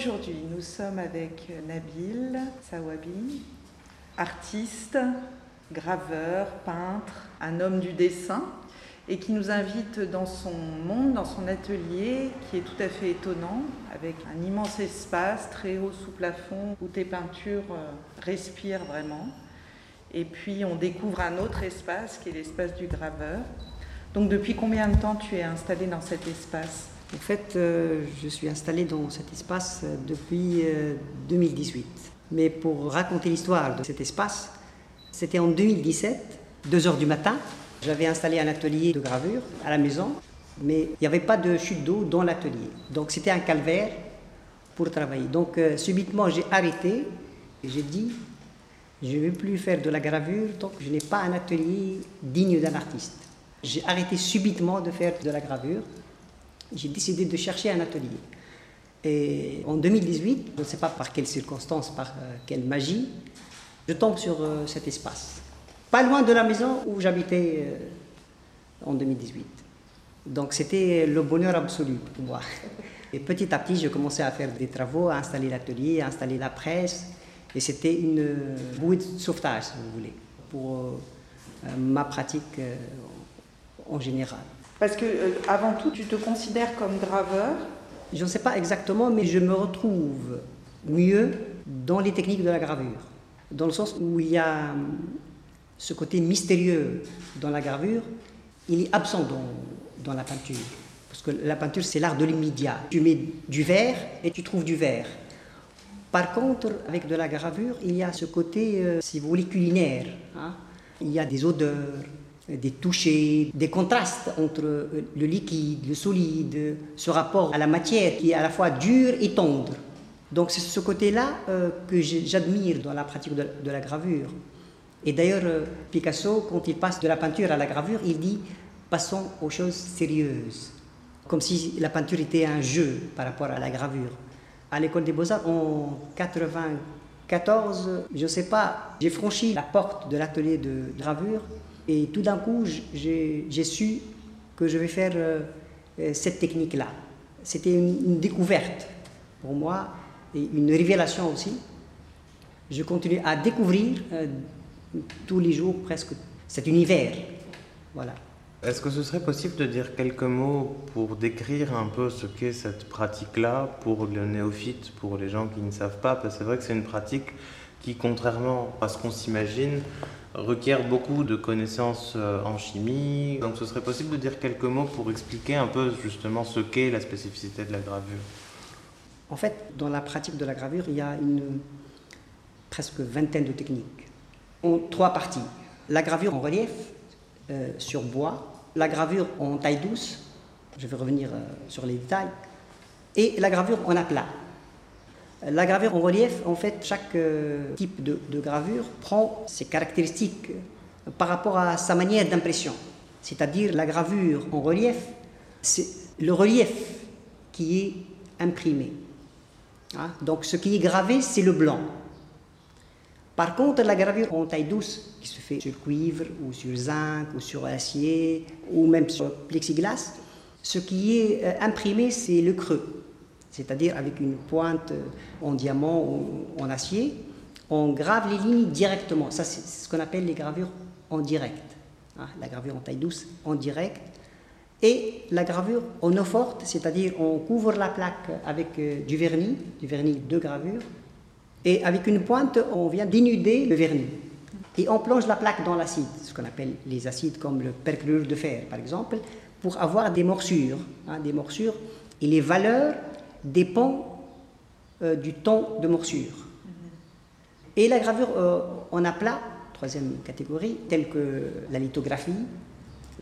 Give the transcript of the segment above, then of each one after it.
aujourd'hui, nous sommes avec Nabil Sawabi, artiste, graveur, peintre, un homme du dessin, et qui nous invite dans son monde, dans son atelier, qui est tout à fait étonnant, avec un immense espace très haut sous plafond, où tes peintures euh, respirent vraiment. Et puis on découvre un autre espace, qui est l'espace du graveur. Donc depuis combien de temps tu es installé dans cet espace? En fait, euh, je suis installé dans cet espace euh, depuis 2018. Mais pour raconter l'histoire de cet espace, c'était en 2017, 2 heures du matin. J'avais installé un atelier de gravure à la maison, mais il n'y avait pas de chute d'eau dans l'atelier. Donc c'était un calvaire pour travailler. Donc euh, subitement, j'ai arrêté et j'ai dit je ne vais plus faire de la gravure tant que je n'ai pas un atelier digne d'un artiste. J'ai arrêté subitement de faire de la gravure. J'ai décidé de chercher un atelier. Et en 2018, je ne sais pas par quelles circonstances, par euh, quelle magie, je tombe sur euh, cet espace. Pas loin de la maison où j'habitais euh, en 2018. Donc c'était le bonheur absolu pour moi. Et petit à petit, j'ai commencé à faire des travaux, à installer l'atelier, à installer la presse. Et c'était une bouée de sauvetage, si vous voulez, pour ma pratique en général. Parce que avant tout, tu te considères comme graveur Je ne sais pas exactement, mais je me retrouve mieux dans les techniques de la gravure dans le sens où il y a hum, ce côté mystérieux dans la gravure, il est absent dans, dans la peinture. Parce que la peinture, c'est l'art de l'immédiat. Tu mets du vert et tu trouves du vert. Par contre, avec de la gravure, il y a ce côté, euh, si vous voulez, culinaire. Hein. Il y a des odeurs, des touchés, des contrastes entre euh, le liquide, le solide, ce rapport à la matière qui est à la fois dur et tendre. Donc c'est ce côté-là euh, que j'admire dans la pratique de, la gravure. Et d'ailleurs, euh, Picasso, quand il passe de la peinture à la gravure, il dit passons aux choses sérieuses, comme si la peinture était un jeu par rapport à la gravure. À l'école des beaux-arts, en 94, je ne sais pas, j'ai franchi la porte de l'atelier de gravure et tout d'un coup, j'ai su que je vais faire euh, cette technique-là. C'était une découverte pour moi et une révélation aussi. Je continue à découvrir euh, tous les jours presque cet univers. Voilà. Est-ce que ce serait possible de dire quelques mots pour décrire un peu ce qu'est cette pratique-là pour le néophyte, pour les gens qui ne savent pas? Parce que c'est vrai que c'est une pratique qui, contrairement à ce qu'on s'imagine, requiert beaucoup de connaissances euh, en chimie. Donc ce serait possible de dire quelques mots pour expliquer un peu justement ce qu'est la spécificité de la gravure? En fait, dans la pratique de la gravure, il y a une presque vingtaine de techniques. En trois parties. La gravure en relief euh, sur bois, la gravure en taille douce, je vais revenir euh, sur les détails, et la gravure en aplat. La gravure en relief, en fait, chaque euh, type de, gravure prend ses caractéristiques par rapport à sa manière d'impression. C'est-à-dire la gravure en relief, c'est le relief qui est imprimé. Hein? Donc ce qui est gravé, c'est le blanc. Par contre, la gravure en taille douce, qui se fait sur cuivre ou sur zinc ou sur acier ou même sur plexiglas, ce qui est euh, imprimé, c'est le creux, c'est-à-dire avec une pointe en diamant ou en acier, on grave les lignes directement. Ça, c'est ce qu'on appelle les gravures en direct. Hein? La gravure en taille douce en direct, et la gravure en eau forte, c'est-à-dire on couvre la plaque avec euh, du vernis, du vernis de gravure, et avec une pointe, on vient dénuder le vernis. Et on plonge la plaque dans l'acide, ce qu'on appelle les acides comme le perchlorure de fer, par exemple, pour avoir des morsures. Hein, des morsures et les valeurs dépendent euh, du ton de morsure. Et la gravure euh, en aplat, troisième catégorie, telle que la lithographie,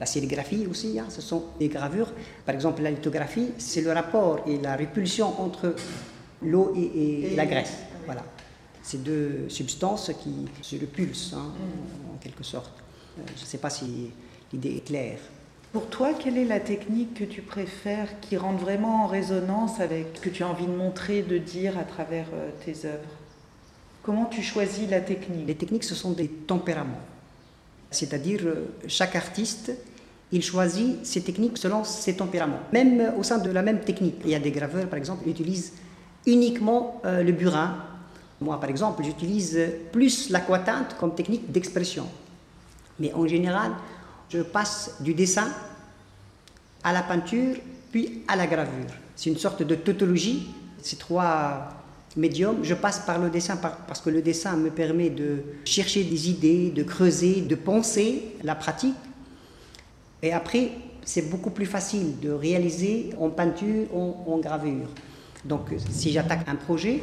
la sérigraphie aussi, hein, ce sont des gravures. Par exemple, la lithographie, c'est le rapport et la répulsion entre l'eau et, la graisse. Voilà. Ces deux substances qui se repulsent, hein, en quelque sorte. Euh, je ne sais pas si l'idée est claire. Pour toi, quelle est la technique que tu préfères qui rentre vraiment en résonance avec ce que tu as envie de montrer, de dire à travers euh, tes œuvres? Comment tu choisis la technique? Les techniques, ce sont des tempéraments. C'est-à-dire, euh, chaque artiste, il choisit ses techniques selon ses tempéraments. Même au sein de la même technique. Il y a des graveurs, par exemple, qui utilisent uniquement euh, le burin. Moi, par exemple, j'utilise plus l'aquatinte comme technique d'expression. Mais en général, je passe du dessin à la peinture, puis à la gravure. C'est une sorte de tautologie. Ces trois médiums, je passe par le dessin parce que le dessin me permet de chercher des idées, de creuser, de penser la pratique. Et après, c'est beaucoup plus facile de réaliser en peinture, en, en gravure. Donc, si j'attaque un projet,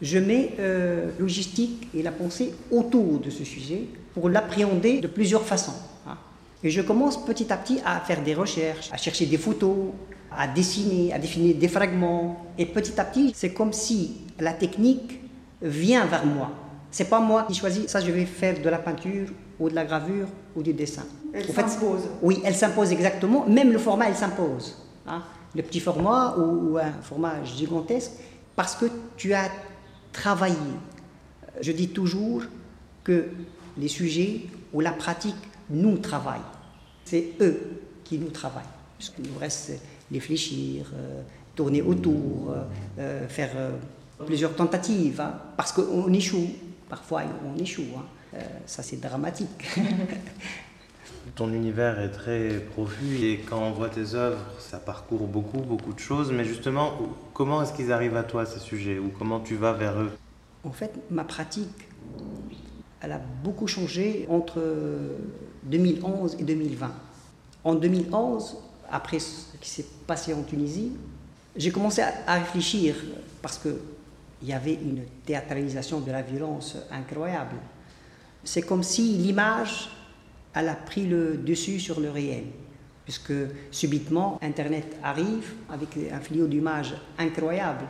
je mets euh, logistique et la pensée autour de ce sujet pour l'appréhender de plusieurs façons. Hein. Et je commence petit à petit à faire des recherches, à chercher des photos, à dessiner, à définir des fragments. Et petit à petit, c'est comme si la technique vient vers moi. C'est pas moi qui choisis, ça je vais faire de la peinture ou de la gravure ou du dessin. Elle s'impose. Oui, elle s'impose exactement. Même le format, elle s'impose. Hein. Le petit format ou un format gigantesque, parce que tu as travailler. Je dis toujours que les sujets ou la pratique nous travaillent. C'est eux qui nous travaillent. Puisqu'il nous reste réfléchir, euh, tourner autour, euh, euh, faire plusieurs tentatives, hein, parce qu'on échoue. Parfois, on échoue. Hein. ça, c'est dramatique. Ton univers est très profus et quand on voit tes œuvres, ça parcourt beaucoup, beaucoup de choses. Mais justement, comment est-ce qu'ils arrivent à toi, ces sujets? Ou comment tu vas vers eux? En fait, ma pratique, elle a beaucoup changé entre 2011 et 2020. En 2011, après ce qui s'est passé en Tunisie, j'ai commencé à réfléchir parce qu'il y avait une théâtralisation de la violence incroyable. C'est comme si l'image elle a pris le dessus sur le réel, puisque subitement, Internet arrive avec un fléau d'image incroyable.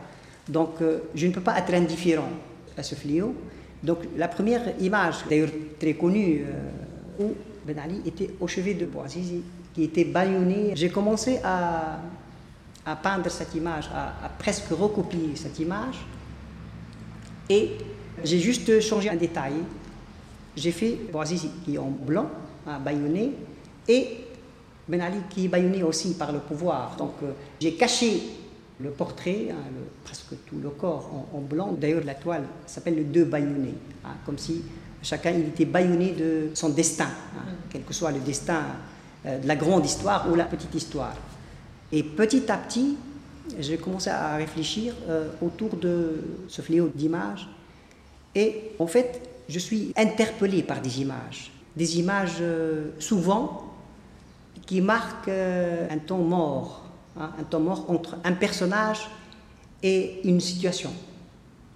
Donc, euh, je ne peux pas être indifférent à ce fléau. Donc, la première image, d'ailleurs très connue, euh, où Ben Ali était au chevet de Bouazizi, qui était bâillonné. J'ai commencé à, peindre cette image, à, presque recopier cette image, et j'ai juste changé un détail. J'ai fait Bouazizi qui est en blanc, à et Ben Ali qui est bâillonné aussi par le pouvoir. Donc euh, j'ai caché le portrait, hein, presque tout le corps en, blanc. D'ailleurs, la toile s'appelle le deux bâillonnés, hein, comme si chacun il était bâillonné de son destin, hein, mm. quel que soit le destin euh, de la grande histoire ou la petite histoire. Et petit à petit, j'ai commencé à réfléchir euh, autour de ce fléau d'images. Et en fait, je suis interpellé par des images des images euh, souvent qui marquent un temps mort, hein, un temps mort entre un personnage et une situation.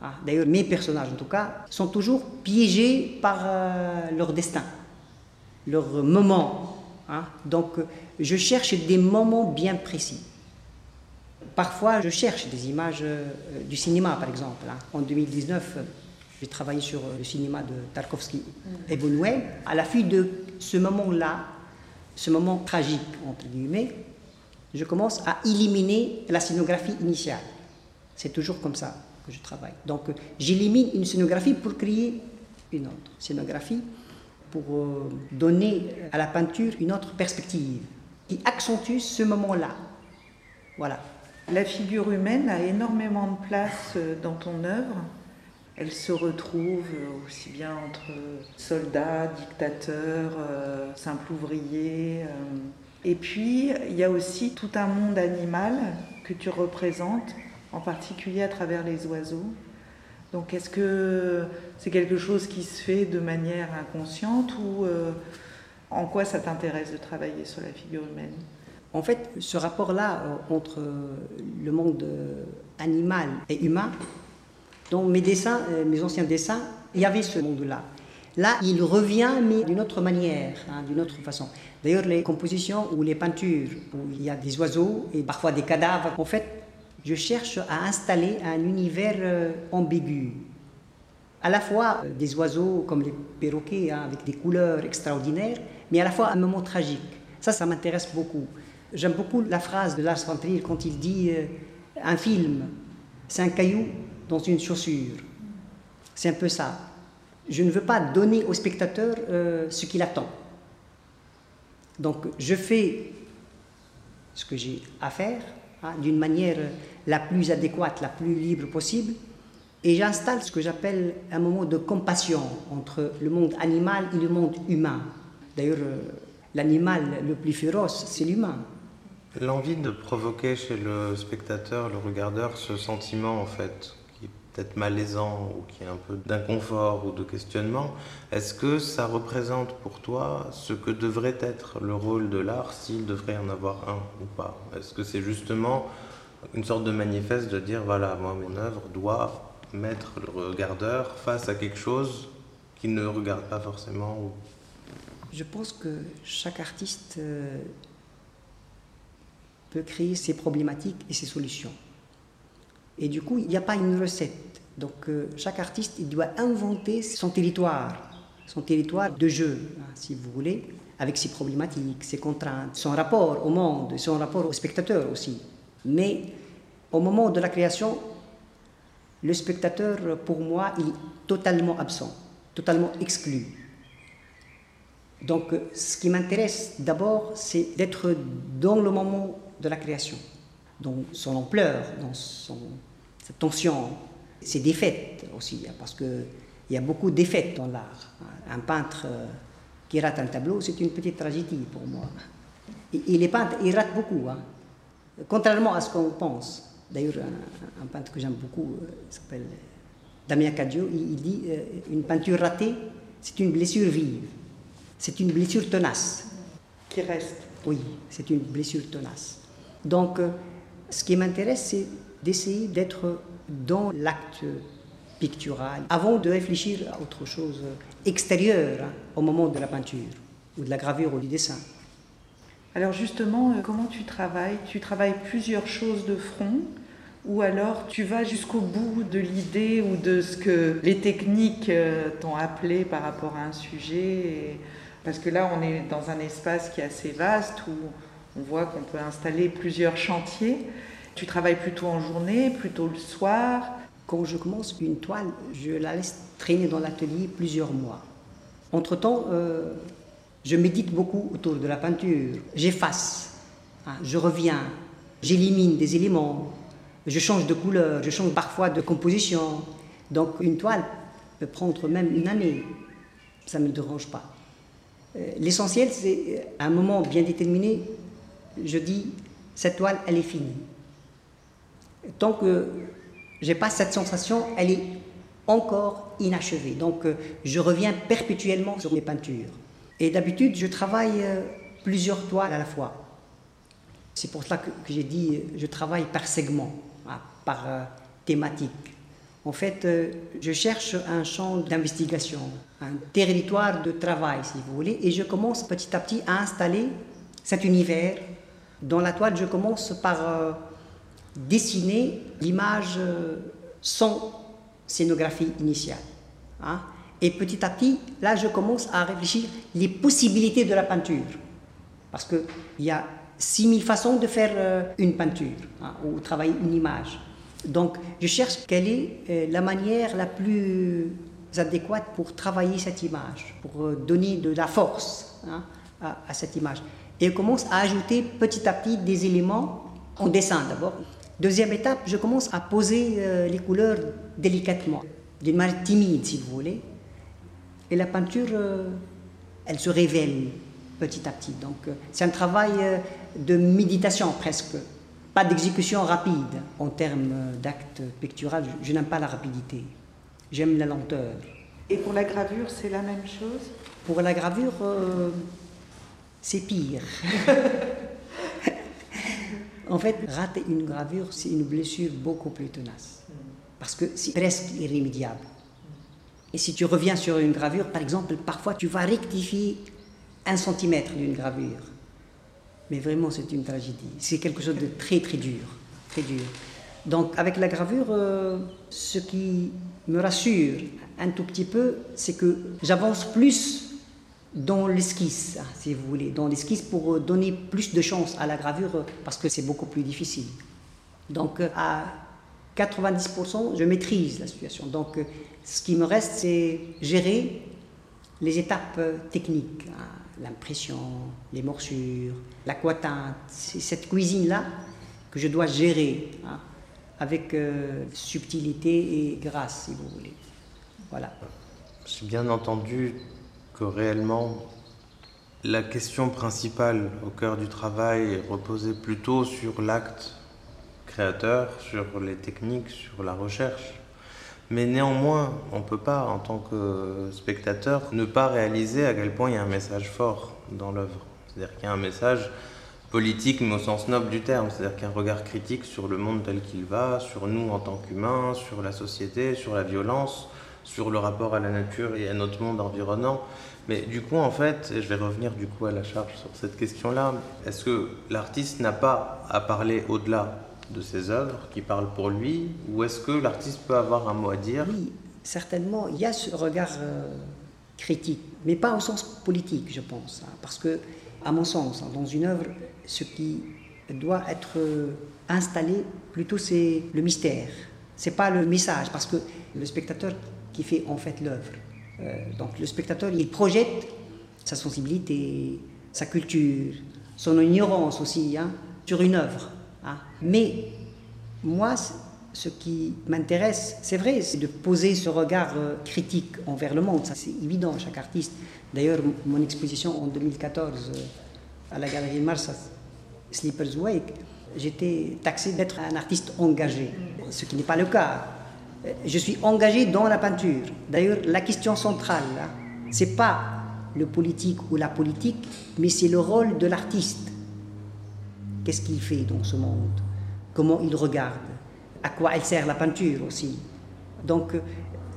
Ah, d'ailleurs, mes personnages, en tout cas, sont toujours piégés par euh, leur destin, leur moment. Hein. Donc, je cherche des moments bien précis. Parfois, je cherche des images du cinéma, par exemple. Hein. En 2019, j'ai travaillé sur euh, le cinéma de Tarkovsky et Buñuel. À la fin de ce moment-là, ce moment tragique, entre guillemets, je commence à éliminer la scénographie initiale. C'est toujours comme ça que je travaille. Donc, j'élimine une scénographie pour créer une autre scénographie, pour euh, donner à la peinture une autre perspective qui accentue ce moment-là. Voilà. La figure humaine a énormément de place euh, dans ton œuvre. Elle se retrouve aussi bien entre soldats, dictateurs, euh, simples ouvriers. Euh. Et puis, il y a aussi tout un monde animal que tu représentes, en particulier à travers les oiseaux. Donc, est-ce que c'est quelque chose qui se fait de manière inconsciente ou euh, en quoi ça t'intéresse de travailler sur la figure humaine? En fait, ce rapport-là entre le monde animal et humain, dans mes dessins, euh, mes anciens dessins, il y avait ce monde-là. Là, il revient, mais d'une autre manière, hein, d'une autre façon. D'ailleurs, les compositions ou les peintures où il y a des oiseaux et parfois des cadavres, en fait, je cherche à installer un univers euh, ambigu. À la fois euh, des oiseaux comme les perroquets, hein, avec des couleurs extraordinaires, mais à la fois un moment tragique. Ça, ça m'intéresse beaucoup. J'aime beaucoup la phrase de Lars von Trier quand il dit euh, un film, c'est un caillou dans une chaussure. C'est un peu ça. Je ne veux pas donner au spectateur ce qu'il attend. Donc je fais ce que j'ai à faire hein, d'une manière la plus adéquate, la plus libre possible, et j'installe ce que j'appelle un moment de compassion entre le monde animal et le monde humain. D'ailleurs, euh, l'animal le plus féroce, c'est l'humain. L'envie de provoquer chez le spectateur, le regardeur, ce sentiment en fait, qui est peut-être malaisant ou qui est un peu d'inconfort ou de questionnement, est-ce que ça représente pour toi ce que devrait être le rôle de l'art s'il devrait en avoir un ou pas? Est-ce que c'est justement une sorte de manifeste de dire voilà, moi mon œuvre doit mettre le regardeur face à quelque chose qu'il ne regarde pas forcément Je pense que chaque artiste euh, peut créer ses problématiques et ses solutions. Et du coup, il n'y a pas une recette. Donc euh, chaque artiste, il doit inventer son territoire, son territoire de jeu, hein, si vous voulez, avec ses problématiques, ses contraintes, son rapport au monde, son rapport au spectateur aussi. Mais au moment de la création, le spectateur, pour moi, est totalement absent, totalement exclu. Donc, ce qui m'intéresse d'abord, c'est d'être dans le moment de la création, dans son ampleur, dans son, sa tension, ses défaites aussi, hein, parce qu'il y a beaucoup de défaites dans l'art. Un peintre euh, qui rate un tableau, c'est une petite tragédie pour moi. Et, les peintres, ils ratent beaucoup, hein. Contrairement à ce qu'on pense. D'ailleurs, un, peintre que j'aime beaucoup euh, s'appelle Damien Cadio, il, dit euh, une peinture ratée, c'est une blessure vive, c'est une blessure tenace. Qui reste. Oui, c'est une blessure tenace. Donc, euh, ce qui m'intéresse, c'est d'essayer d'être dans l'acte pictural avant de réfléchir à autre chose extérieure hein, au moment de la peinture ou de la gravure ou du dessin. Alors justement, comment tu travailles? Tu travailles plusieurs choses de front ou alors tu vas jusqu'au bout de l'idée ou de ce que les techniques euh, t'ont appelé par rapport à un sujet Parce que là, on est dans un espace qui est assez vaste où on voit qu'on peut installer plusieurs chantiers. Tu travailles plutôt en journée, plutôt le soir? Quand je commence une toile, je la laisse traîner dans l'atelier plusieurs mois. Entre-temps, euh, je médite beaucoup autour de la peinture. J'efface, hein, je reviens, j'élimine des éléments, je change de couleur, je change parfois de composition. Donc une toile peut prendre même une année. Ça ne me dérange pas. Euh, l'essentiel, c'est à un moment bien déterminé, je dis, cette toile, elle est finie. Tant que j'ai pas cette sensation, elle est encore inachevée. Donc euh, je reviens perpétuellement sur mes peintures. Et d'habitude, je travaille euh, plusieurs toiles à la fois. C'est pour cela que, j'ai dit, je travaille par segment par euh, thématique. En fait, euh, je cherche un champ d'investigation, un territoire de travail, si vous voulez, et je commence petit à petit à installer cet univers. Dans la toile, je commence par euh, dessiner l'image sans scénographie initiale. Hein. Et petit à petit, là, je commence à réfléchir les possibilités de la peinture. Parce qu'il y a 6000 façons de faire une peinture hein, ou travailler une image. Donc, je cherche quelle est euh, la manière la plus adéquate pour travailler cette image, pour euh, donner de la force hein, à, cette image. Et je commence à ajouter petit à petit des éléments en dessin d'abord. Deuxième étape, je commence à poser euh, les couleurs délicatement, d'une manière timide si vous voulez. Et la peinture, elle se révèle petit à petit. Donc, c'est un travail de méditation presque pas d'exécution rapide en termes d'acte pictural. Je, n'aime pas la rapidité. J'aime la lenteur. Et pour la gravure, c'est la même chose? Pour la gravure, euh, c'est pire. en fait, rater une gravure, c'est une blessure beaucoup plus tenace. Parce que c'est presque irrémédiable. Et si tu reviens sur une gravure, par exemple, parfois tu vas rectifier un centimètre d'une gravure. Mais vraiment, c'est une tragédie. C'est quelque chose de très, très dur. Très dur. Donc, avec la gravure, euh, ce qui me rassure un tout petit peu, c'est que j'avance plus dans l'esquisse, si vous voulez, dans l'esquisse pour donner plus de chance à la gravure parce que c'est beaucoup plus difficile. Donc à 90%, je maîtrise la situation. Donc ce qui me reste, c'est gérer les étapes techniques, hein, l'impression, les morsures, l'aquatinte. C'est cette cuisine-là que je dois gérer hein, avec euh, subtilité et grâce, si vous voulez. Voilà. J'ai bien entendu que réellement la question principale au cœur du travail reposait plutôt sur l'acte créateur, sur les techniques, sur la recherche. Mais néanmoins, on ne peut pas, en tant que spectateur, ne pas réaliser à quel point il y a un message fort dans l'œuvre. C'est-à-dire qu'il y a un message politique, mais au sens noble du terme, c'est-à-dire qu'il y a un regard critique sur le monde tel qu'il va, sur nous en tant qu'humains, sur la société, sur la violence, sur le rapport à la nature et à notre monde environnant. Mais du coup, en fait, et je vais revenir du coup à la charge sur cette question-là, est-ce que l'artiste n'a pas à parler au-delà de ses œuvres, qui parlent pour lui, ou est-ce que l'artiste peut avoir un mot à dire? Oui, certainement, il y a ce regard euh, critique, mais pas au sens politique, je pense, hein, parce que, à mon sens, hein, dans une œuvre, ce qui doit être euh, installé, plutôt, c'est le mystère. C'est pas le message, parce que le spectateur qui fait en fait l'œuvre. Euh, donc le spectateur, il projette sa sensibilité, sa culture, son ignorance aussi hein, sur une œuvre. Hein. Mais moi, ce qui m'intéresse, c'est vrai, c'est de poser ce regard euh, critique envers le monde. Ça, c'est évident, chaque artiste. D'ailleurs, mon exposition en 2014 euh, à la Galerie Mars, Sleepers Wake, j'étais taxé d'être un artiste engagé, ce qui n'est pas le cas. Euh, je suis engagé dans la peinture. D'ailleurs, la question centrale, ce hein, c'est pas le politique ou la politique, mais c'est le rôle de l'artiste. Qu'est-ce qu'il fait dans ce monde? Comment il regarde? À quoi elle sert la peinture aussi? Donc, euh,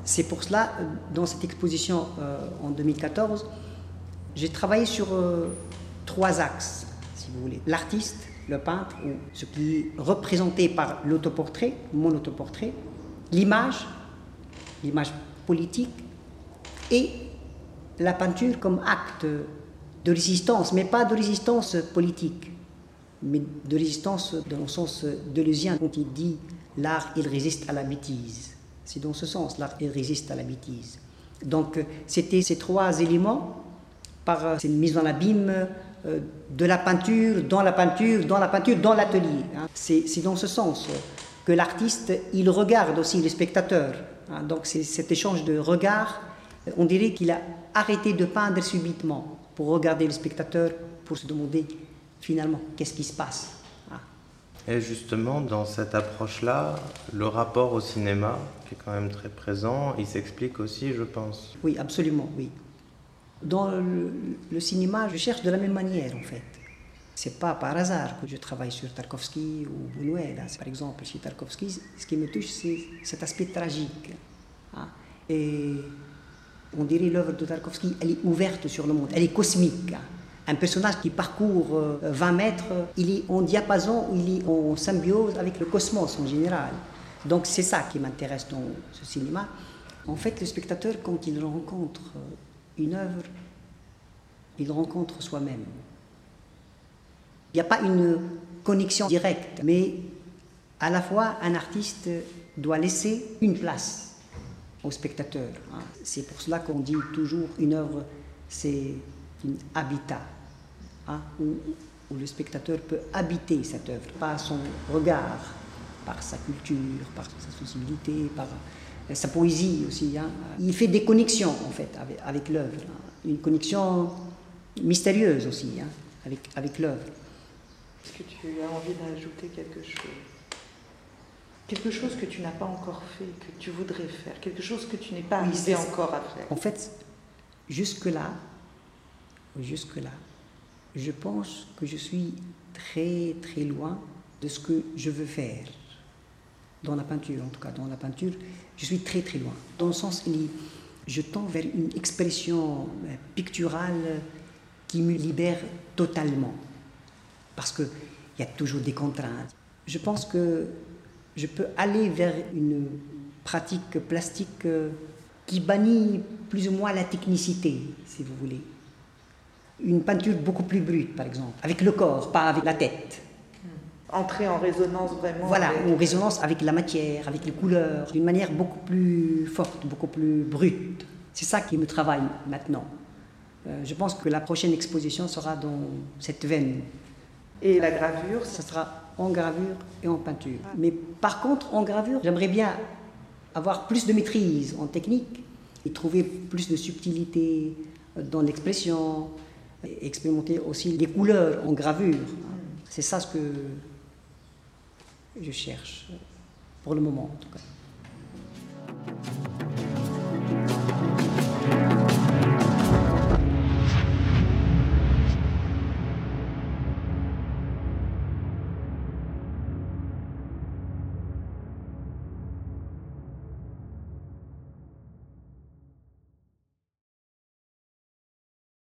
c'est pour cela, euh, dans cette exposition en 2014, j'ai travaillé sur trois axes, si vous voulez. L'artiste, le peintre, ou ce qui est représenté par l'autoportrait, mon autoportrait, l'image, l'image politique, et la peinture comme acte de résistance, mais pas de résistance politique, mais de résistance dans le sens deleuzien, quand il dit l'art, il résiste à la bêtise. C'est dans ce sens, l'art, il résiste à la bêtise. Donc, c'était ces trois éléments par cette mise en abîme euh, de la peinture, dans la peinture, dans la peinture, dans l'atelier. Hein. C'est dans ce sens que l'artiste, il regarde aussi les spectateurs. Hein. donc c'est cet échange de regards. On dirait qu'il a arrêté de peindre subitement pour regarder le spectateur, pour se demander finalement qu'est-ce qui se passe. Hein. Et justement, dans cette approche-là, le rapport au cinéma, qui est quand même très présent, il s'explique aussi, je pense. Oui, absolument, oui. Dans le, le cinéma, je cherche de la même manière, en fait. C'est pas par hasard que je travaille sur Tarkovsky ou Buñuel. Par exemple, chez Tarkovsky, ce qui me touche, c'est cet aspect tragique. Hein. Et on dirait l'œuvre de Tarkovsky, elle est ouverte sur le monde, elle est cosmique. Un personnage qui parcourt 20 euh, mètres, il est en diapason, il est en symbiose avec le cosmos en général. Donc c'est ça qui m'intéresse dans ce cinéma. En fait, le spectateur, quand il rencontre une œuvre, il rencontre soi-même. Il n'y a pas une connexion directe, mais à la fois un artiste doit laisser une place au spectateur. Hein. C'est pour cela qu'on dit toujours une œuvre, c'est un habitat, hein, où, le spectateur peut habiter cette œuvre par son regard, par sa culture, par sa sensibilité, par sa poésie aussi. Hein. Il fait des connexions en fait avec, l'œuvre, une connexion mystérieuse aussi avec, avec l'œuvre. Est-ce que tu as envie d'ajouter quelque chose? Quelque chose que tu n'as pas encore fait, que tu voudrais faire, quelque chose que tu n'es pas arrivé encore à faire? En fait, jusque-là, jusque-là, je pense que je suis très très loin de ce que je veux faire. Dans la peinture, en tout cas, dans la peinture, je suis très très loin. Dans le sens, je tends vers une expression euh, picturale qui me libère totalement parce qu'il y a toujours des contraintes. Je pense que je peux aller vers une pratique plastique euh, qui bannit plus ou moins la technicité, si vous voulez. Une peinture beaucoup plus brute, par exemple, avec le corps, pas avec la tête. Entrer en résonance vraiment. Voilà, avec- en résonance avec la matière, avec les couleurs, d'une manière beaucoup plus forte, beaucoup plus brute. C'est ça qui me travaille maintenant. Euh, je pense que la prochaine exposition sera dans cette veine. Et la gravure, Ça sera en gravure et en peinture. Mais par contre, en gravure, j'aimerais bien avoir plus de maîtrise en technique et trouver plus de subtilité dans l'expression, expérimenter aussi les couleurs en gravure. C'est ça ce que je cherche, pour le moment en tout cas.